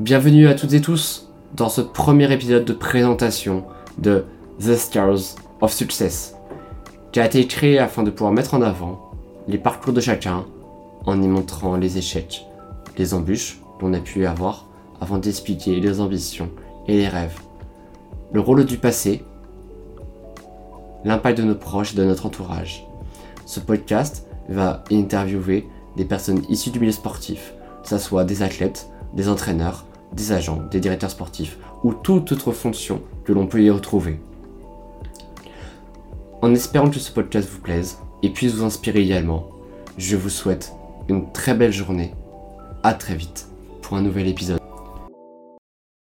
Bienvenue à toutes et tous dans ce premier épisode de présentation de The Stars of Success, qui a été créé afin de pouvoir mettre en avant les parcours de chacun en y montrant les échecs, les embûches qu'on a pu avoir avant d'expliquer les ambitions et les rêves, le rôle du passé, l'impact de nos proches et de notre entourage. Ce podcast va interviewer des personnes issues du milieu sportif, que ce soit des athlètes, des entraîneurs, des agents, des directeurs sportifs ou toute autre fonction que l'on peut y retrouver. En espérant que ce podcast vous plaise et puisse vous inspirer également, je vous souhaite une très belle journée. À très vite pour un nouvel épisode.